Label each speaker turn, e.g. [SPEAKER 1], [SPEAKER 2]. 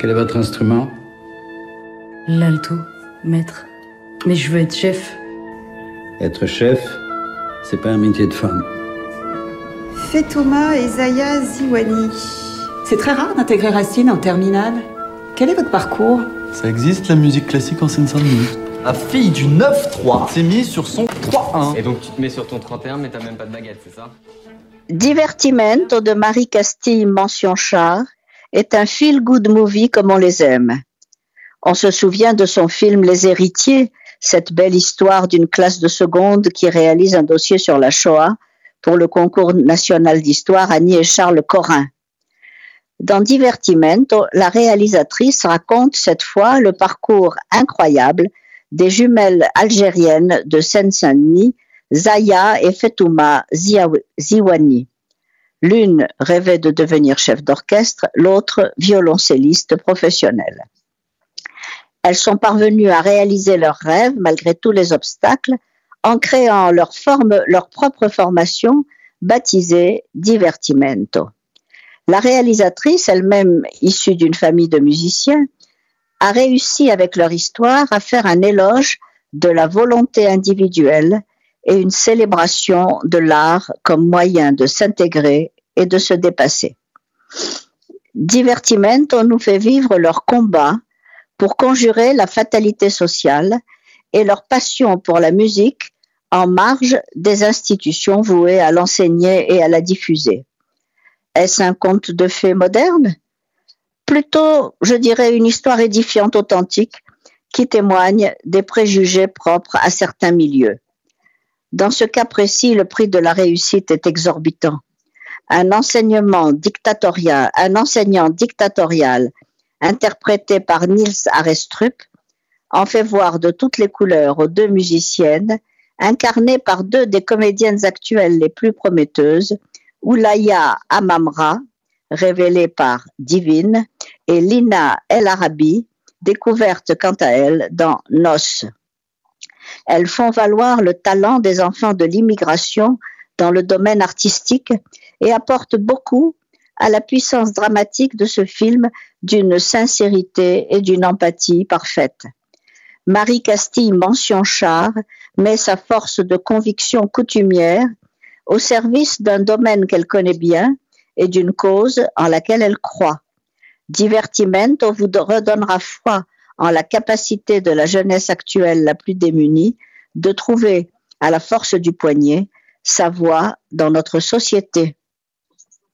[SPEAKER 1] Quel est votre instrument
[SPEAKER 2] L'alto, maître. Mais je veux être chef.
[SPEAKER 1] Être chef, c'est pas un métier de femme.
[SPEAKER 3] Fetouma Zaya Ziwani.
[SPEAKER 4] C'est très rare d'intégrer Racine en terminale. Quel est votre parcours
[SPEAKER 5] Ça existe la musique classique en Seine-Saint-Denis.
[SPEAKER 6] La fille du 9-3 s'est mise sur son 3-1.
[SPEAKER 7] Et donc tu te mets sur ton 31 mais t'as même pas de baguette, c'est ça?
[SPEAKER 8] Divertimento de Marie Castille Mention Char est un feel-good movie comme on les aime. On se souvient de son film Les Héritiers, cette belle histoire d'une classe de seconde qui réalise un dossier sur la Shoah pour le concours national d'histoire Annie et Charles Corin. Dans Divertimento, la réalisatrice raconte cette fois le parcours incroyable des jumelles algériennes de Seine-Saint-Denis, Zaya et Fetouma Ziwani. L'une rêvait de devenir chef d'orchestre, l'autre violoncelliste professionnel. Elles sont parvenues à réaliser leurs rêves malgré tous les obstacles en créant leur, forme, leur propre formation baptisée Divertimento. La réalisatrice, elle-même issue d'une famille de musiciens, a réussi avec leur histoire à faire un éloge de la volonté individuelle et une célébration de l'art comme moyen de s'intégrer et de se dépasser. Divertimento nous fait vivre leur combat pour conjurer la fatalité sociale et leur passion pour la musique en marge des institutions vouées à l'enseigner et à la diffuser. Est-ce un conte de fées moderne? Plutôt, je dirais, une histoire édifiante authentique qui témoigne des préjugés propres à certains milieux. Dans ce cas précis, le prix de la réussite est exorbitant. Un enseignement dictatorial, un enseignant dictatorial interprété par Niels Arestrup en fait voir de toutes les couleurs aux deux musiciennes, incarnées par deux des comédiennes actuelles les plus prometteuses, Oulaya Amamra, révélée par Divine, et Lina El Arabi, découverte quant à elle dans Nos. Elles font valoir le talent des enfants de l'immigration dans le domaine artistique et apportent beaucoup à la puissance dramatique de ce film d'une sincérité et d'une empathie parfaite. Marie Castille Mention Char met sa force de conviction coutumière au service d'un domaine qu'elle connaît bien et d'une cause en laquelle elle croit. Divertimento vous redonnera foi en la capacité de la jeunesse actuelle la plus démunie de trouver à la force du poignet sa voie dans notre société.